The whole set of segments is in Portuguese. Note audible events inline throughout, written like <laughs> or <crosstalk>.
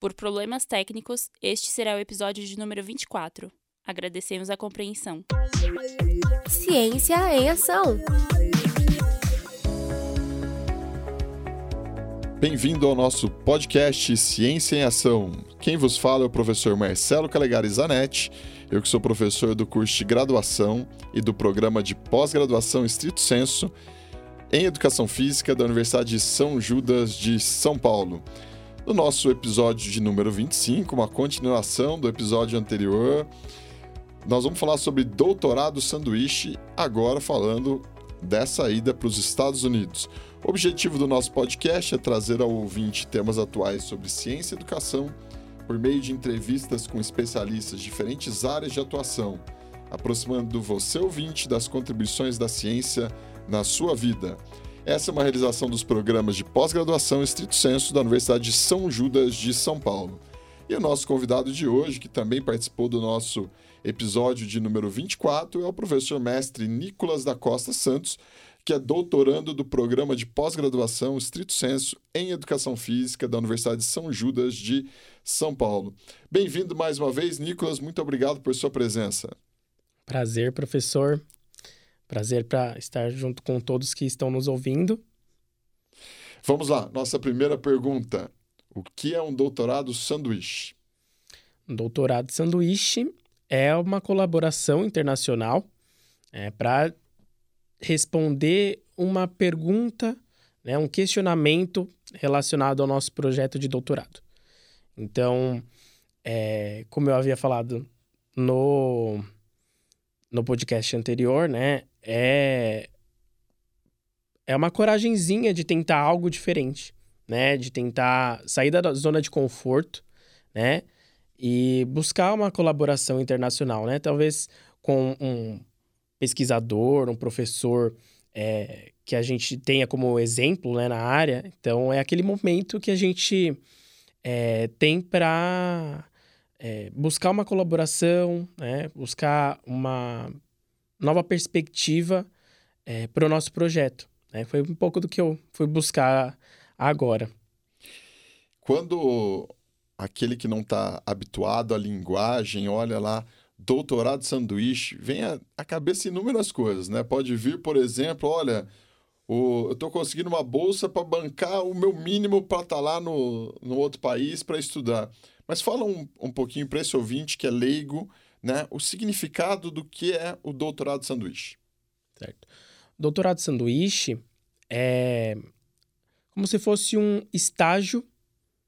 Por problemas técnicos, este será o episódio de número 24. Agradecemos a compreensão. Ciência em Ação. Bem-vindo ao nosso podcast Ciência em Ação. Quem vos fala é o professor Marcelo Calegari Zanetti, eu que sou professor do curso de graduação e do programa de pós-graduação Estrito Senso em Educação Física da Universidade de São Judas de São Paulo. No nosso episódio de número 25, uma continuação do episódio anterior, nós vamos falar sobre doutorado sanduíche, agora falando dessa ida para os Estados Unidos. O objetivo do nosso podcast é trazer ao ouvinte temas atuais sobre ciência e educação por meio de entrevistas com especialistas de diferentes áreas de atuação, aproximando você ouvinte das contribuições da ciência na sua vida. Essa é uma realização dos programas de pós-graduação estrito senso da Universidade de São Judas de São Paulo. E o nosso convidado de hoje, que também participou do nosso episódio de número 24, é o professor mestre Nicolas da Costa Santos, que é doutorando do programa de pós-graduação estrito senso em Educação Física da Universidade de São Judas de São Paulo. Bem-vindo mais uma vez, Nicolas, muito obrigado por sua presença. Prazer, professor. Prazer para estar junto com todos que estão nos ouvindo. Vamos lá, nossa primeira pergunta. O que é um doutorado sanduíche? Um doutorado sanduíche é uma colaboração internacional é, para responder uma pergunta, né, um questionamento relacionado ao nosso projeto de doutorado. Então, é, como eu havia falado no, no podcast anterior, né, é é uma coragenzinha de tentar algo diferente, né? De tentar sair da zona de conforto, né? E buscar uma colaboração internacional, né? Talvez com um pesquisador, um professor é, que a gente tenha como exemplo né, na área. Então, é aquele momento que a gente é, tem para é, buscar uma colaboração, né? buscar uma nova perspectiva é, para o nosso projeto. Né? Foi um pouco do que eu fui buscar agora. Quando aquele que não está habituado à linguagem olha lá doutorado sanduíche, vem à cabeça inúmeras coisas, né? Pode vir, por exemplo, olha, o, eu estou conseguindo uma bolsa para bancar o meu mínimo para estar tá lá no, no outro país para estudar. Mas fala um, um pouquinho para esse ouvinte que é leigo né, o significado do que é o doutorado sanduíche. Certo. Doutorado sanduíche é como se fosse um estágio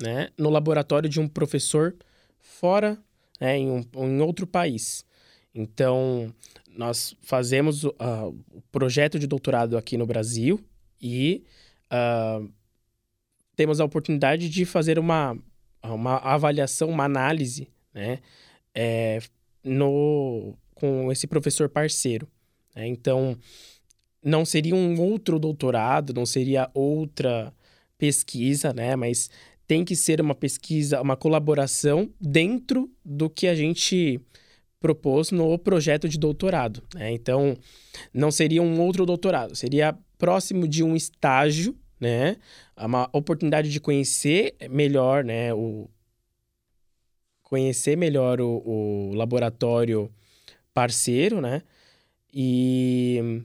né, no laboratório de um professor fora, né, em, um, em outro país. Então, nós fazemos uh, o projeto de doutorado aqui no Brasil e uh, temos a oportunidade de fazer uma, uma avaliação, uma análise, né, é, no com esse professor parceiro. Né? Então, não seria um outro doutorado, não seria outra pesquisa, né? Mas tem que ser uma pesquisa, uma colaboração dentro do que a gente propôs no projeto de doutorado. Né? Então, não seria um outro doutorado, seria próximo de um estágio, né? Uma oportunidade de conhecer melhor, né? O, conhecer melhor o, o laboratório parceiro, né? E,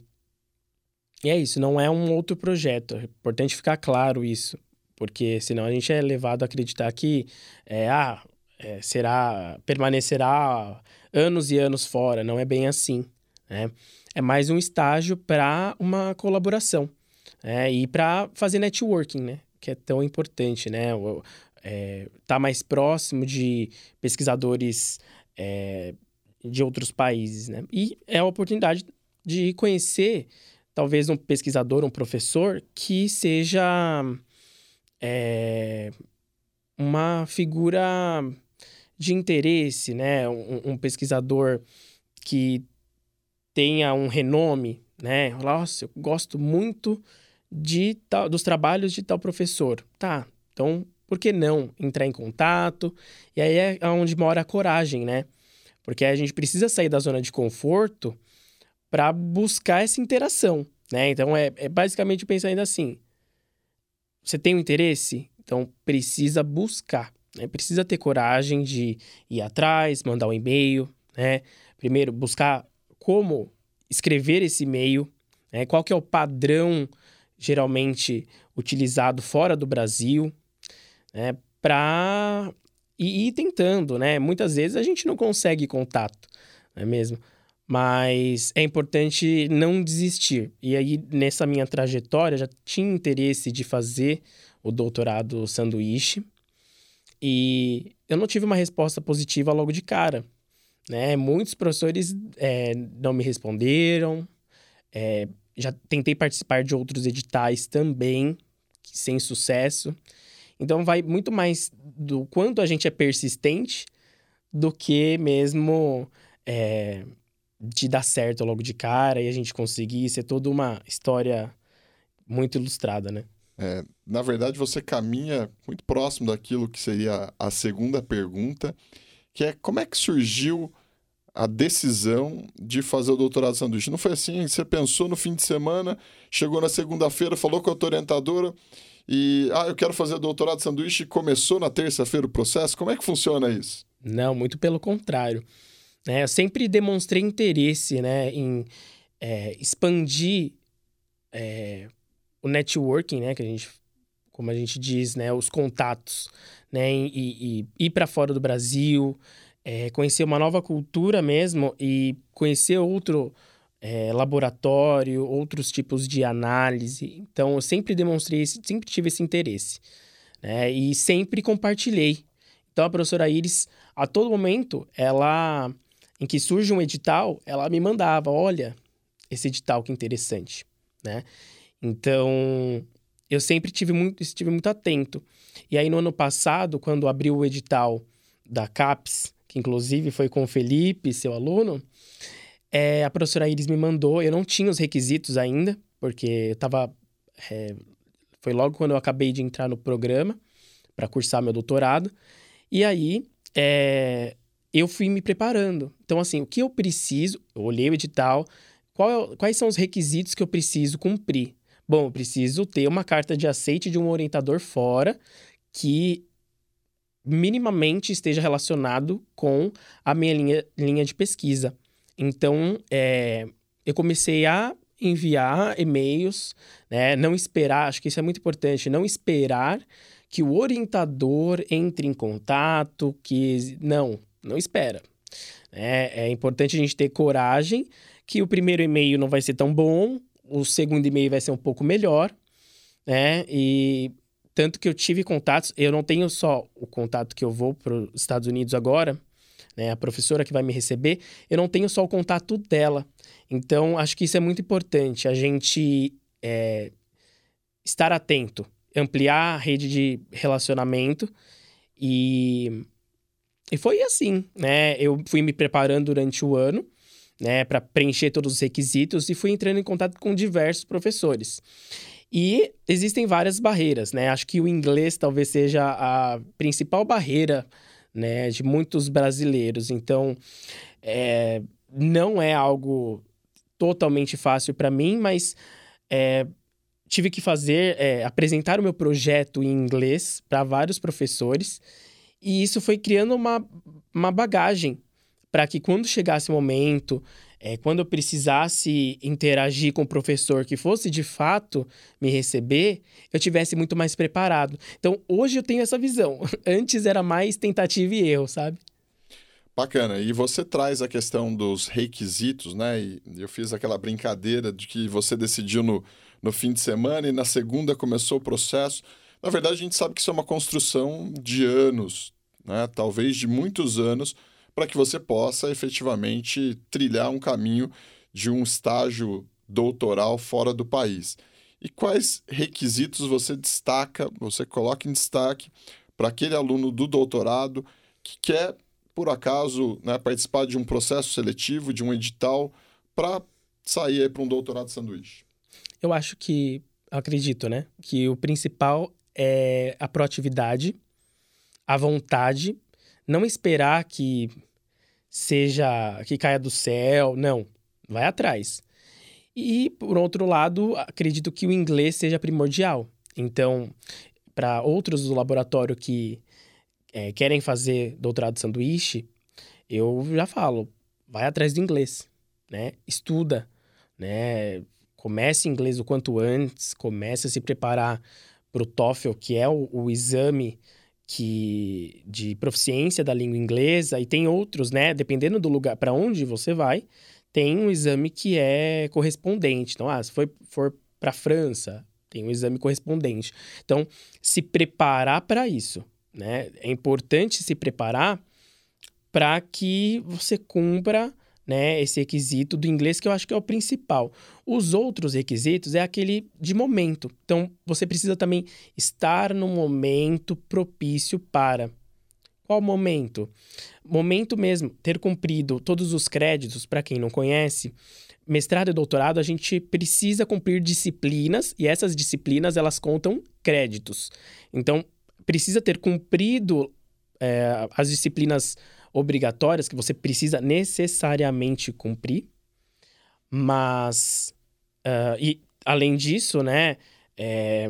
e é isso, não é um outro projeto. É importante ficar claro isso, porque senão a gente é levado a acreditar que é, ah, é, será, permanecerá anos e anos fora. Não é bem assim, né? É mais um estágio para uma colaboração né? e para fazer networking, né? Que é tão importante, né? É, tá mais próximo de pesquisadores é, de outros países, né? E é a oportunidade de conhecer talvez um pesquisador, um professor que seja é, uma figura de interesse, né? Um, um, pesquisador que tenha um renome, né? Nossa, eu gosto muito de tal, dos trabalhos de tal professor. Tá, então por que não entrar em contato? E aí é onde mora a coragem, né? Porque a gente precisa sair da zona de conforto para buscar essa interação, né? Então é, é basicamente pensando assim: você tem um interesse? Então precisa buscar, Né? Precisa ter coragem de ir atrás, mandar um e-mail, né? Primeiro, buscar como escrever esse e-mail, né? qual que é o padrão geralmente utilizado fora do Brasil, né? Para ir, ir tentando, né? Muitas vezes a gente não consegue contato, não é mesmo? Mas é importante não desistir. E aí, nessa minha trajetória, já tinha interesse de fazer o doutorado sanduíche. E eu não tive uma resposta positiva logo de cara. Né? Muitos professores é, não me responderam. É, já tentei participar de outros editais também, sem sucesso. Então, vai muito mais do quanto a gente é persistente do que mesmo é, de dar certo logo de cara e a gente conseguir ser toda uma história muito ilustrada, né? É, na verdade, você caminha muito próximo daquilo que seria a segunda pergunta, que é como é que surgiu a decisão de fazer o doutorado sanduíche? Não foi assim? Você pensou no fim de semana, chegou na segunda-feira, falou com a tua orientadora e, ah, eu quero fazer doutorado de sanduíche começou na terça-feira o processo? Como é que funciona isso? Não, muito pelo contrário. É, eu sempre demonstrei interesse né, em é, expandir é, o networking, né, que a gente, como a gente diz, né, os contatos, né, e, e ir para fora do Brasil, é, conhecer uma nova cultura mesmo e conhecer outro é, laboratório, outros tipos de análise. Então, eu sempre demonstrei, sempre tive esse interesse, né, e sempre compartilhei. Então, a professora Iris, a todo momento, ela, em que surge um edital, ela me mandava, olha, esse edital que interessante, né? Então, eu sempre tive muito, estive muito atento. E aí, no ano passado, quando abriu o edital da CAPES, que inclusive foi com o Felipe, seu aluno, é, a professora Iris me mandou, eu não tinha os requisitos ainda, porque eu estava. É, foi logo quando eu acabei de entrar no programa para cursar meu doutorado. E aí, é, eu fui me preparando. Então, assim, o que eu preciso? Eu olhei o edital, qual, quais são os requisitos que eu preciso cumprir? Bom, eu preciso ter uma carta de aceite de um orientador fora que minimamente esteja relacionado com a minha linha, linha de pesquisa. Então, é, eu comecei a enviar e-mails, né? Não esperar, acho que isso é muito importante, não esperar que o orientador entre em contato, que não, não espera. É, é importante a gente ter coragem que o primeiro e-mail não vai ser tão bom, o segundo e-mail vai ser um pouco melhor, né? E tanto que eu tive contatos, eu não tenho só o contato que eu vou para os Estados Unidos agora, né? A professora que vai me receber, eu não tenho só o contato dela. Então, acho que isso é muito importante, a gente é, estar atento, ampliar a rede de relacionamento e e foi assim, né? Eu fui me preparando durante o ano né, para preencher todos os requisitos e fui entrando em contato com diversos professores. E existem várias barreiras, né? Acho que o inglês talvez seja a principal barreira, né, de muitos brasileiros. Então, é, não é algo totalmente fácil para mim, mas é, tive que fazer, é, apresentar o meu projeto em inglês para vários professores. E isso foi criando uma, uma bagagem para que quando chegasse o momento, é, quando eu precisasse interagir com o professor que fosse de fato me receber, eu tivesse muito mais preparado. Então, hoje eu tenho essa visão. <laughs> Antes era mais tentativa e erro, sabe? Bacana. E você traz a questão dos requisitos, né? E eu fiz aquela brincadeira de que você decidiu no, no fim de semana e na segunda começou o processo. Na verdade, a gente sabe que isso é uma construção de anos, né? Talvez de muitos anos para que você possa efetivamente trilhar um caminho de um estágio doutoral fora do país. E quais requisitos você destaca, você coloca em destaque para aquele aluno do doutorado que quer, por acaso, né, participar de um processo seletivo, de um edital, para sair para um doutorado sanduíche? Eu acho que, acredito, né, que o principal é a proatividade, a vontade não esperar que seja que caia do céu, não, vai atrás. E por outro lado, acredito que o inglês seja primordial. Então, para outros do laboratório que é, querem fazer doutorado sanduíche, eu já falo, vai atrás do inglês, né? Estuda, né? Comece inglês o quanto antes, comece a se preparar para o TOEFL, que é o, o exame que de proficiência da língua inglesa e tem outros, né? Dependendo do lugar para onde você vai, tem um exame que é correspondente. Então, ah, se for, for para França, tem um exame correspondente. Então, se preparar para isso, né? É importante se preparar para que você cumpra né, esse requisito do inglês, que eu acho que é o principal. Os outros requisitos é aquele de momento. Então, você precisa também estar no momento propício para. Qual momento? Momento mesmo, ter cumprido todos os créditos, para quem não conhece, mestrado e doutorado, a gente precisa cumprir disciplinas e essas disciplinas elas contam créditos. Então, precisa ter cumprido é, as disciplinas obrigatórias que você precisa necessariamente cumprir, mas uh, e além disso, né, é,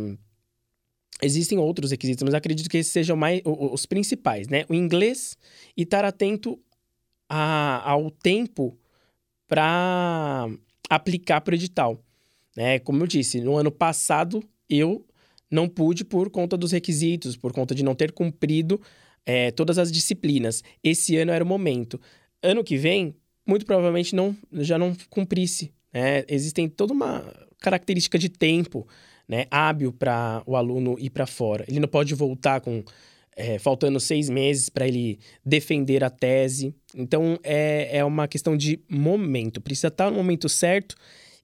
existem outros requisitos, mas acredito que esses sejam mais os principais, né? O inglês e estar atento a, ao tempo para aplicar para o edital. Né? Como eu disse, no ano passado eu não pude por conta dos requisitos, por conta de não ter cumprido é, todas as disciplinas. Esse ano era o momento. Ano que vem, muito provavelmente não, já não cumprisse. Né? Existem toda uma característica de tempo né, hábil para o aluno ir para fora. Ele não pode voltar com é, faltando seis meses para ele defender a tese. Então é, é uma questão de momento. Precisa estar no momento certo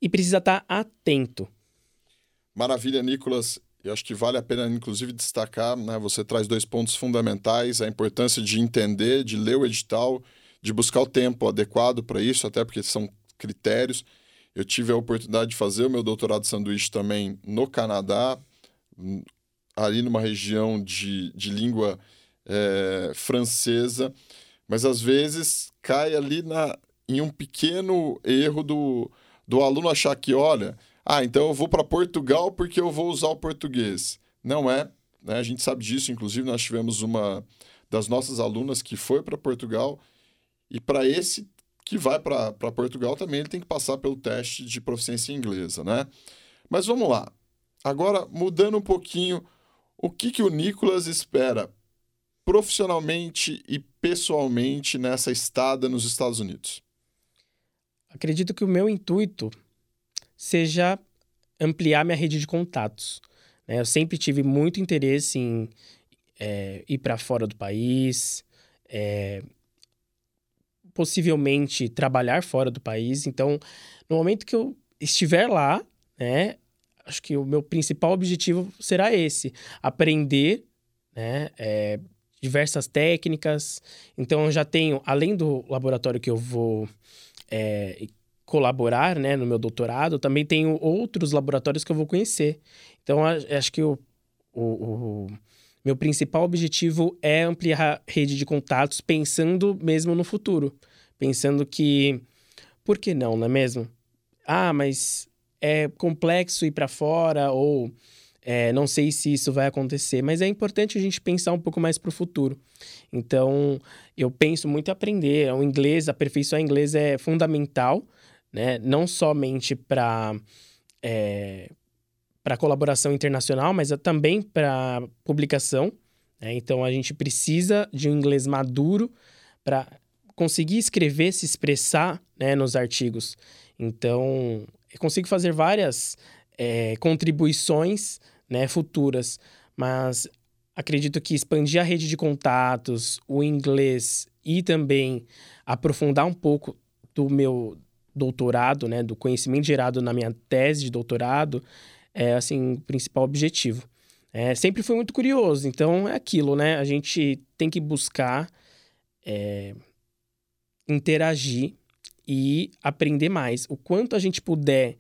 e precisa estar atento. Maravilha, Nicolas. Eu acho que vale a pena, inclusive, destacar, né? Você traz dois pontos fundamentais: a importância de entender, de ler o edital, de buscar o tempo adequado para isso, até porque são critérios. Eu tive a oportunidade de fazer o meu doutorado de sanduíche também no Canadá, hum, ali numa região de, de língua é, francesa, mas às vezes cai ali na, em um pequeno erro do, do aluno achar que, olha, ah, então eu vou para Portugal porque eu vou usar o português. Não é, né? A gente sabe disso, inclusive nós tivemos uma das nossas alunas que foi para Portugal e para esse que vai para Portugal também ele tem que passar pelo teste de proficiência inglesa, né? Mas vamos lá. Agora, mudando um pouquinho, o que, que o Nicolas espera profissionalmente e pessoalmente nessa estada nos Estados Unidos? Acredito que o meu intuito seja ampliar minha rede de contatos. Né? Eu sempre tive muito interesse em é, ir para fora do país, é, possivelmente trabalhar fora do país. Então, no momento que eu estiver lá, né, acho que o meu principal objetivo será esse: aprender, né, é, diversas técnicas. Então, eu já tenho, além do laboratório que eu vou é, colaborar né, no meu doutorado, também tenho outros laboratórios que eu vou conhecer. Então, acho que o, o, o meu principal objetivo é ampliar a rede de contatos, pensando mesmo no futuro. Pensando que, por que não, não é mesmo? Ah, mas é complexo ir para fora, ou é, não sei se isso vai acontecer, mas é importante a gente pensar um pouco mais para o futuro. Então, eu penso muito em aprender. O inglês, aperfeiçoar inglês é fundamental, né? Não somente para é, para colaboração internacional, mas também para publicação. Né? Então a gente precisa de um inglês maduro para conseguir escrever, se expressar né, nos artigos. Então eu consigo fazer várias é, contribuições né, futuras, mas acredito que expandir a rede de contatos, o inglês e também aprofundar um pouco do meu doutorado, né, do conhecimento gerado na minha tese de doutorado, é assim o principal objetivo. É, sempre fui muito curioso, então é aquilo, né? A gente tem que buscar é, interagir e aprender mais. O quanto a gente puder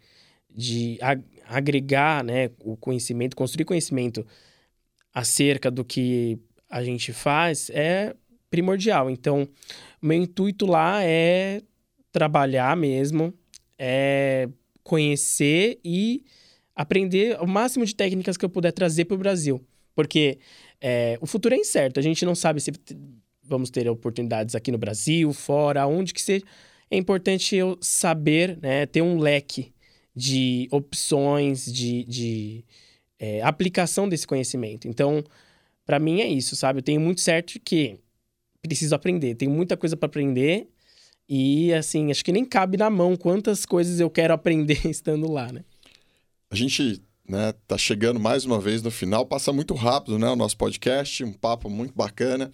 de agregar, né, o conhecimento, construir conhecimento acerca do que a gente faz é primordial. Então, meu intuito lá é trabalhar mesmo, é conhecer e aprender o máximo de técnicas que eu puder trazer para o Brasil. Porque é, o futuro é incerto. A gente não sabe se vamos ter oportunidades aqui no Brasil, fora, onde que seja. É importante eu saber, né, ter um leque de opções, de, de é, aplicação desse conhecimento. Então, para mim é isso, sabe? Eu tenho muito certo que preciso aprender, tenho muita coisa para aprender e, assim, acho que nem cabe na mão quantas coisas eu quero aprender <laughs> estando lá, né? A gente né, tá chegando mais uma vez no final, passa muito rápido, né, o nosso podcast, um papo muito bacana.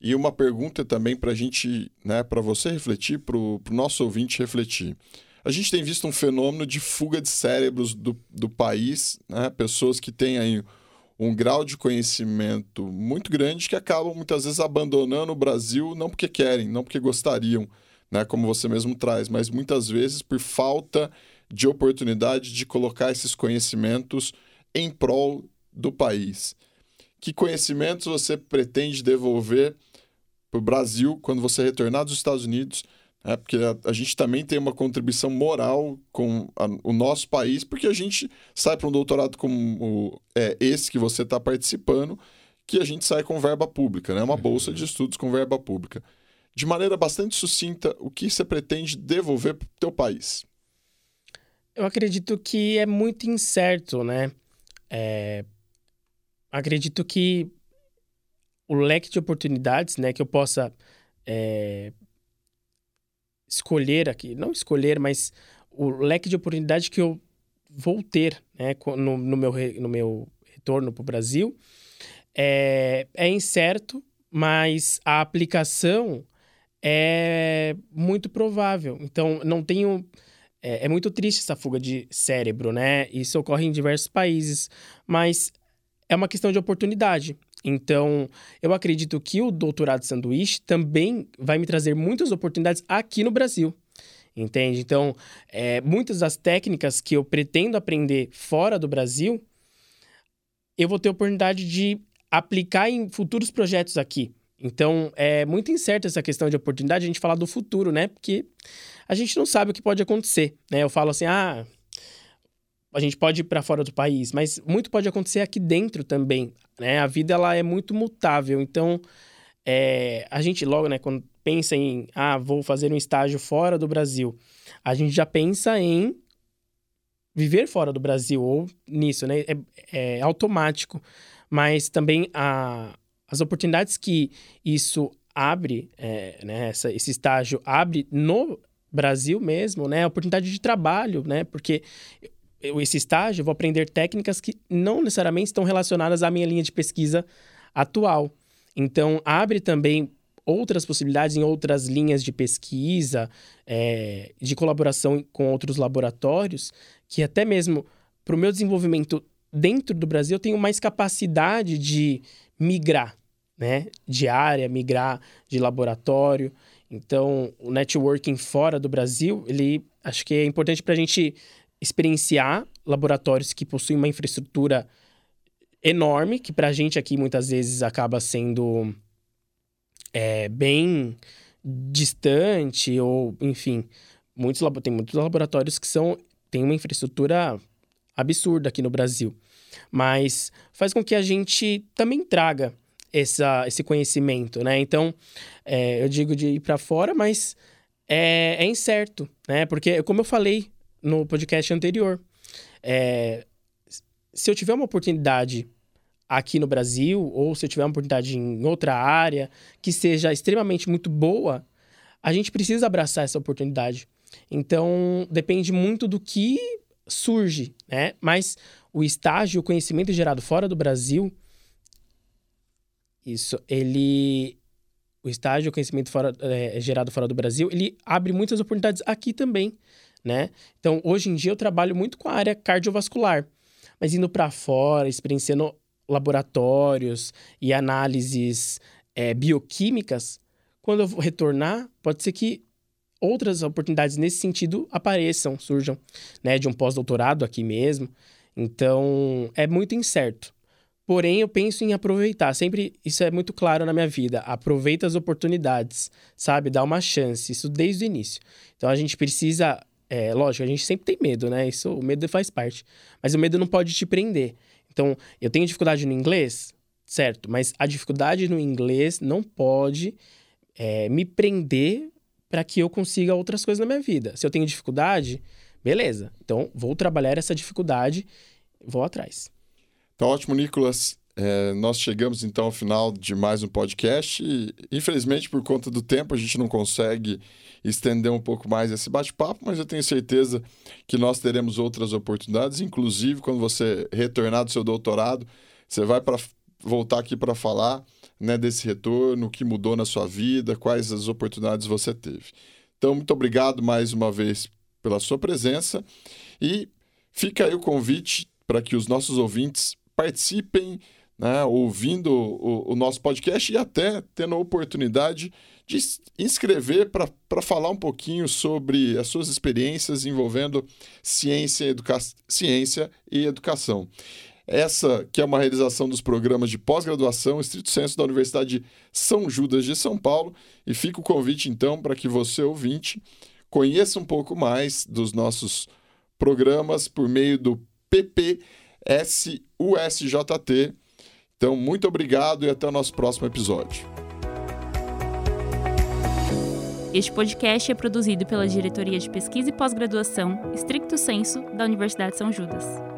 E uma pergunta também para a gente, né, para você refletir, para o nosso ouvinte refletir. A gente tem visto um fenômeno de fuga de cérebros do, do país, né? pessoas que têm aí um grau de conhecimento muito grande que acabam muitas vezes abandonando o Brasil, não porque querem, não porque gostariam, né? como você mesmo traz, mas muitas vezes por falta de oportunidade de colocar esses conhecimentos em prol do país. Que conhecimentos você pretende devolver para o Brasil quando você retornar dos Estados Unidos é, porque a, a, gente também tem uma contribuição moral com a, o nosso país, porque a gente sai para um doutorado como é, esse que você está participando, que a gente sai com verba pública, né? uma bolsa de estudos com verba pública. De maneira bastante sucinta, o que você pretende devolver para o teu país? Eu acredito que é muito incerto, né? É... Acredito que o leque de oportunidades, né, que eu possa é, escolher aqui, não escolher, mas o leque de oportunidade que eu vou ter né, no, no, meu, no meu retorno para o Brasil é, é incerto, mas a aplicação é muito provável. Então, não tenho. É, é, muito triste essa fuga de cérebro, né? Isso ocorre em diversos países, mas é uma questão de oportunidade. Então, eu acredito que o doutorado sanduíche também vai me trazer muitas oportunidades aqui no Brasil. Entende? Então, é, muitas das técnicas que eu pretendo aprender fora do Brasil, eu vou ter oportunidade de aplicar em futuros projetos aqui. Então, é muito incerta essa questão de oportunidade, a gente falar do futuro, né? Porque a gente não sabe o que pode acontecer, né? Eu falo assim, ah, a gente pode ir para fora do país, mas muito pode acontecer aqui dentro também, né? A vida ela é muito mutável, então é, a gente logo, né, quando pensa em ah, vou fazer um estágio fora do Brasil, a gente já pensa em viver fora do Brasil ou nisso, né? É, é automático, mas também a, as oportunidades que isso abre, é, né, essa, esse estágio abre no Brasil mesmo, né? A oportunidade de trabalho, né? Porque esse estágio, eu vou aprender técnicas que não necessariamente estão relacionadas à minha linha de pesquisa atual. Então, abre também outras possibilidades em outras linhas de pesquisa, é, de colaboração com outros laboratórios, que até mesmo para o meu desenvolvimento dentro do Brasil, eu tenho mais capacidade de migrar, né? De área, migrar de laboratório. Então, o networking fora do Brasil, ele acho que é importante para a gente experienciar laboratórios que possuem uma infraestrutura enorme, que para a gente aqui muitas vezes acaba sendo é, bem distante, ou enfim, muitos, tem muitos laboratórios que são têm uma infraestrutura absurda aqui no Brasil. Mas faz com que a gente também traga essa, esse conhecimento, né? Então, é, eu digo de ir para fora, mas é, é incerto, né? Porque, como eu falei no podcast anterior. É, se eu tiver uma oportunidade aqui no Brasil, ou se eu tiver uma oportunidade em outra área que seja extremamente muito boa, a gente precisa abraçar essa oportunidade. Então, depende muito do que surge, né? Mas o estágio, o conhecimento gerado fora do Brasil, isso, ele. O estágio, o conhecimento fora, é, gerado fora do Brasil, ele abre muitas oportunidades aqui também né? Então, hoje em dia eu trabalho muito com a área cardiovascular, mas indo para fora, experienciando laboratórios e análises é, bioquímicas, quando eu retornar, pode ser que outras oportunidades nesse sentido apareçam, surjam, né? De um pós-doutorado aqui mesmo. Então, é muito incerto. Porém, eu penso em aproveitar. Sempre isso é muito claro na minha vida. Aproveita as oportunidades, sabe? Dá uma chance. Isso desde o início. Então, a gente precisa é, lógico, a gente sempre tem medo, né? Isso, o medo faz parte. Mas o medo não pode te prender. Então, eu tenho dificuldade no inglês? certo? Mas a dificuldade no inglês não pode é, me prender para que eu consiga outras coisas na minha vida. Se eu tenho dificuldade, beleza. Então, vou trabalhar essa dificuldade, vou atrás. Tá ótimo, Nicolas. É, nós chegamos então ao final de mais um podcast e, infelizmente, por conta do tempo, a gente não consegue estender um pouco mais esse bate-papo, mas eu tenho certeza que nós teremos outras oportunidades, inclusive quando você retornar do seu doutorado, você vai para voltar aqui para falar né, desse retorno, o que mudou na sua vida, quais as oportunidades você teve. Então, muito obrigado mais uma vez pela sua presença e fica aí o convite para que os nossos ouvintes participem né, ouvindo o, o, nosso podcast e até tendo a oportunidade de inscrever para falar um pouquinho sobre as suas experiências envolvendo ciência, educa ciência e educação. Essa que é uma realização dos programas de pós-graduação estrito senso da Universidade São Judas de São Paulo e fica o convite então para que você ouvinte conheça um pouco mais dos nossos programas por meio do PPSUSJT então, muito obrigado e até o nosso próximo episódio. Este podcast é produzido pela Diretoria de Pesquisa e Pós-Graduação, Stricto Senso, da Universidade São Judas.